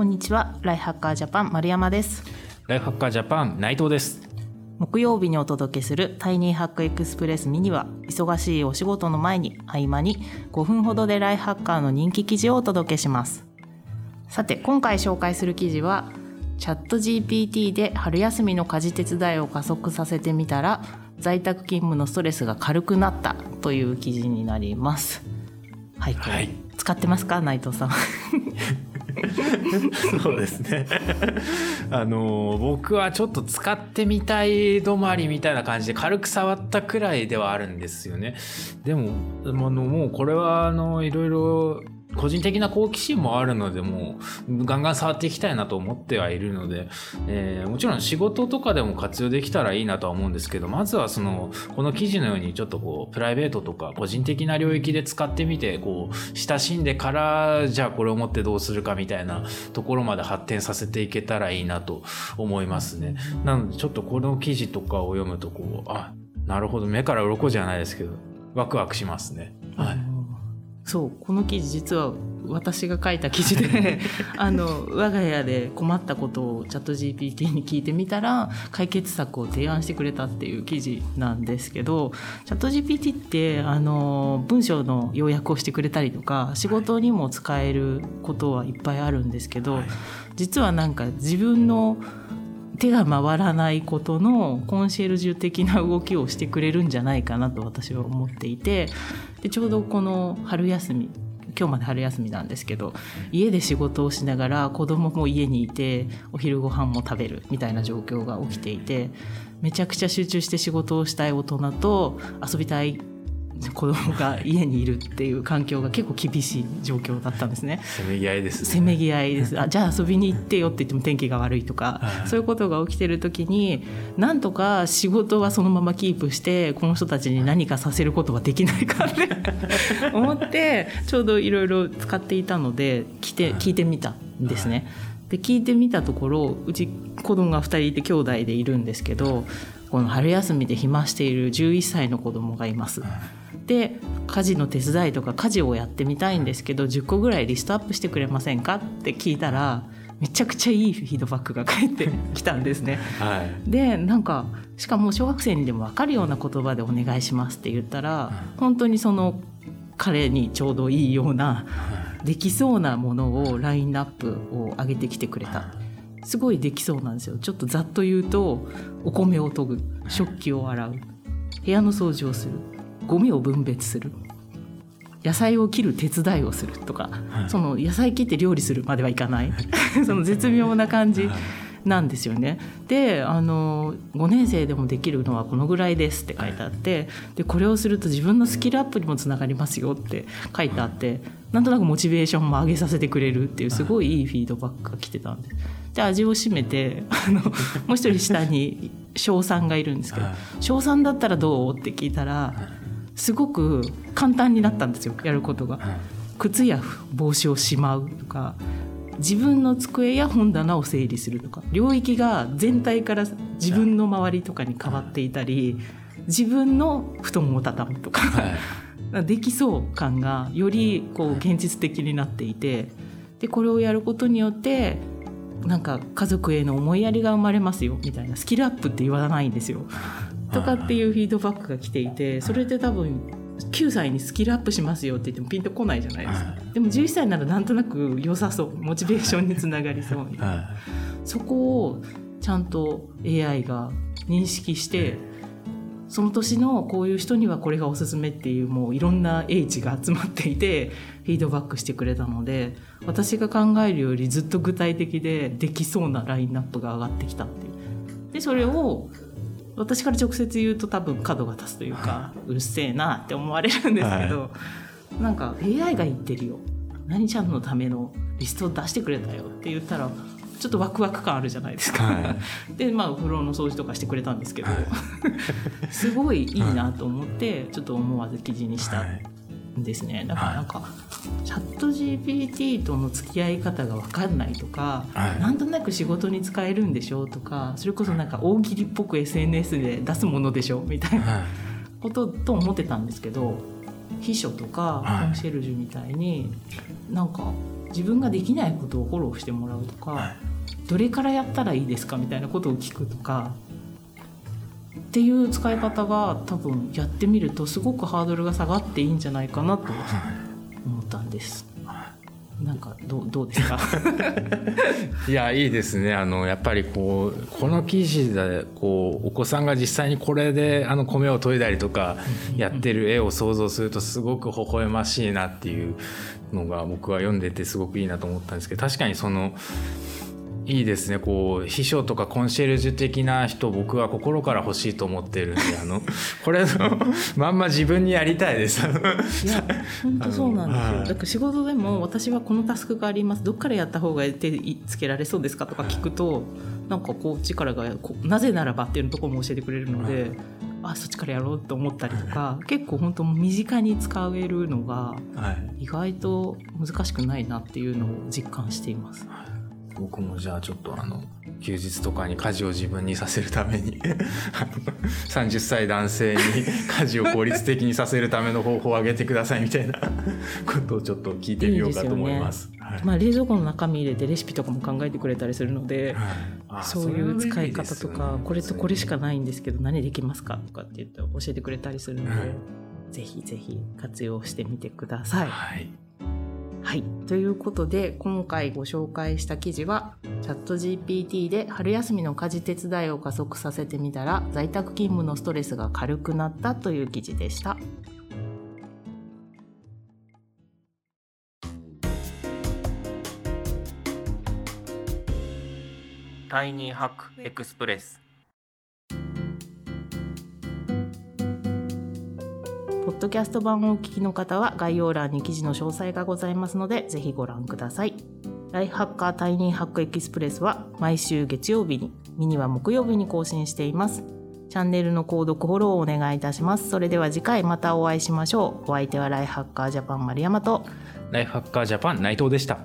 こんにちは。ライフハッカージャパン丸山です。ライフハッカージャパン内藤です。木曜日にお届けするタイニーハックエクスプレスミニは忙しいお仕事の前に合間に5分ほどでライフハッカーの人気記事をお届けします。さて今回紹介する記事はチャット GPT で春休みの家事手伝いを加速させてみたら在宅勤務のストレスが軽くなったという記事になります。はい、はい、使ってますか？内藤さん そうですね。あの僕はちょっと使ってみたい止まりみたいな感じで軽く触ったくらいではあるんですよね。でもあのもうこれはあのいろいろ個人的な好奇心もあるので、もう、ガンガン触っていきたいなと思ってはいるので、えー、もちろん仕事とかでも活用できたらいいなとは思うんですけど、まずはその、この記事のようにちょっとこう、プライベートとか個人的な領域で使ってみて、こう、親しんでから、じゃあこれを持ってどうするかみたいなところまで発展させていけたらいいなと思いますね。なので、ちょっとこの記事とかを読むと、こう、あ、なるほど、目から鱗じゃないですけど、ワクワクしますね。はい。そうこの記事実は私が書いた記事で あの我が家で困ったことをチャット GPT に聞いてみたら解決策を提案してくれたっていう記事なんですけどチャット GPT ってあの文章の要約をしてくれたりとか仕事にも使えることはいっぱいあるんですけど、はい、実はなんか自分の手が回らないことのコンシェルジュ的な動きをしてくれるんじゃないかなと私は思っていてでちょうどこの春休み今日まで春休みなんですけど家で仕事をしながら子供も家にいてお昼ご飯も食べるみたいな状況が起きていてめちゃくちゃ集中して仕事をしたい大人と遊びたい 子供が家にいるっていう環境が結構厳しい状況だったんですね。せめぎ合いです、ね、せめぎ合いです。あ、じゃあ遊びに行ってよって言っても天気が悪いとか、そういうことが起きてる時に、なんとか仕事はそのままキープして、この人たちに何かさせることはできないかって 思って、ちょうどいろいろ使っていたので、来て、聞いてみたんですね。で、聞いてみたところ、うち子供が2人いて兄弟でいるんですけど、この春休みで暇している11歳の子供がいます。で家事の手伝いとか家事をやってみたいんですけど10個ぐらいリストアップしてくれませんかって聞いたらめちゃくちゃいいフィードバックが返って きたんですね。はい、でなんかしかも小学生にでも分かるような言葉でお願いしますって言ったら本当にその彼にちょうどいいようなできそうなものをラインナップを上げてきてくれた。すごいできそうなんですよ。ちょっとざっと言うとお米を研ぐ。食器を洗う。部屋の掃除をするゴミを分別する野菜を切る手伝いをするとか、はい、その野菜切って料理するまではいかない その絶妙な感じなんですよね。であの5年生でもできるのはこのぐらいですって書いてあってでこれをすると自分のスキルアップにもつながりますよって書いてあってなんとなくモチベーションも上げさせてくれるっていうすごいいいフィードバックが来てたんです。で味を占めてあのもう一人下に小3がいるんですけど「小3だったらどう?」って聞いたら。すごく簡単になったんですよやることが。靴や帽子をしまうとか自分の机や本棚を整理するとか領域が全体から自分の周りとかに変わっていたり自分の布団を畳むとか、はい、できそう感がよりこう現実的になっていてでこれをやることによってなんか家族への思いやりが生まれますよみたいなスキルアップって言わないんですよ。とかっていうフィードバックが来ていてそれで多分9歳にスキルアップしますよって言ってもピンとこないじゃないですか、でも11歳ならなんとなく良さそうモチベーションにつながりそうそこをちゃんと AI が認識してその年のこういう人にはこれがおすすめっていうもういろんな英知が集まっていてフィードバックしてくれたので私が考えるよりずっと具体的でできそうなラインナップが上がってきたっていう。でそれを私から直接言うと多分角が立つというか、うるせえなって思われるんですけど、はい、なんか AI が言ってるよ。何ちゃんのためのリストを出してくれたよって言ったらちょっとワクワク感あるじゃないですか。はい、でまあお風呂の掃除とかしてくれたんですけど、はい、すごいいいなと思ってちょっと思わず記事にした。んですね。だからなんか、チャット GPT との付き合い方が分かんないとか、はい、なんとなく仕事に使えるんでしょうとかそれこそなんか大喜利っぽく SNS で出すものでしょみたいなことと思ってたんですけど秘書とかコンシェルジュみたいになんか自分ができないことをフォローしてもらうとか、はい。どれからやったらいいですかみたいなことを聞くとかっていう使い方が多分やってみるとすごくハードルが下がっていいんじゃないかなと思ったんです。なんかどうどうですか？いやいいですね。あのやっぱりこうこの記事でこうお子さんが実際にこれであの米を研いだりとかやってる絵を想像するとすごく微笑ましいなっていうのが僕は読んでてすごくいいなと思ったんですけど確かにそのいいですね。こう秘書とかコンシェルジュ的な人僕は心から欲しいと思ってるんで あのこれのまんま自分にやりたいです。いや本当そうなんですよ、はい。だから仕事でも私はこのタスクがあります。どっからやった方が手つけられそうですかとか聞くとなんかこう力がなぜならばっていうところも教えてくれるので、あそっちからやろうと思ったりとか結構本当身近に使えるのがはい。意外と難しくないなっていうのを実感しています。僕もじゃあちょっとあの休日とかに家事を自分にさせるためにあの30歳男性に家事を効率的にさせるための方法を挙げてくださいみたいなことをちょっと聞いてみようかと思います。はい。まあ、冷蔵庫の中身入れてレシピとかも考えてくれたりするので、はい。あそういう使い方とか、ね。これとこれしかないんですけど何できますかとかって言って教えてくれたりするので、はい。ぜひぜひ活用してみてください。はいはい。ということで、今回ご紹介した記事は、チャット GPT で春休みの家事手伝いを加速させてみたら、在宅勤務のストレスが軽くなったという記事でした。タイニーハックエクスプレスポッドキャスト版をお聞きの方は概要欄に記事の詳細がございますので、ぜひご覧ください。ライフハッカータイニーハックエキスプレスは毎週月曜日に、ミニは木曜日に更新しています。チャンネルの購読フォローをお願いいたします。それでは次回またお会いしましょう。お相手はライフハッカージャパン丸山と、ライフハッカージャパン内藤でした。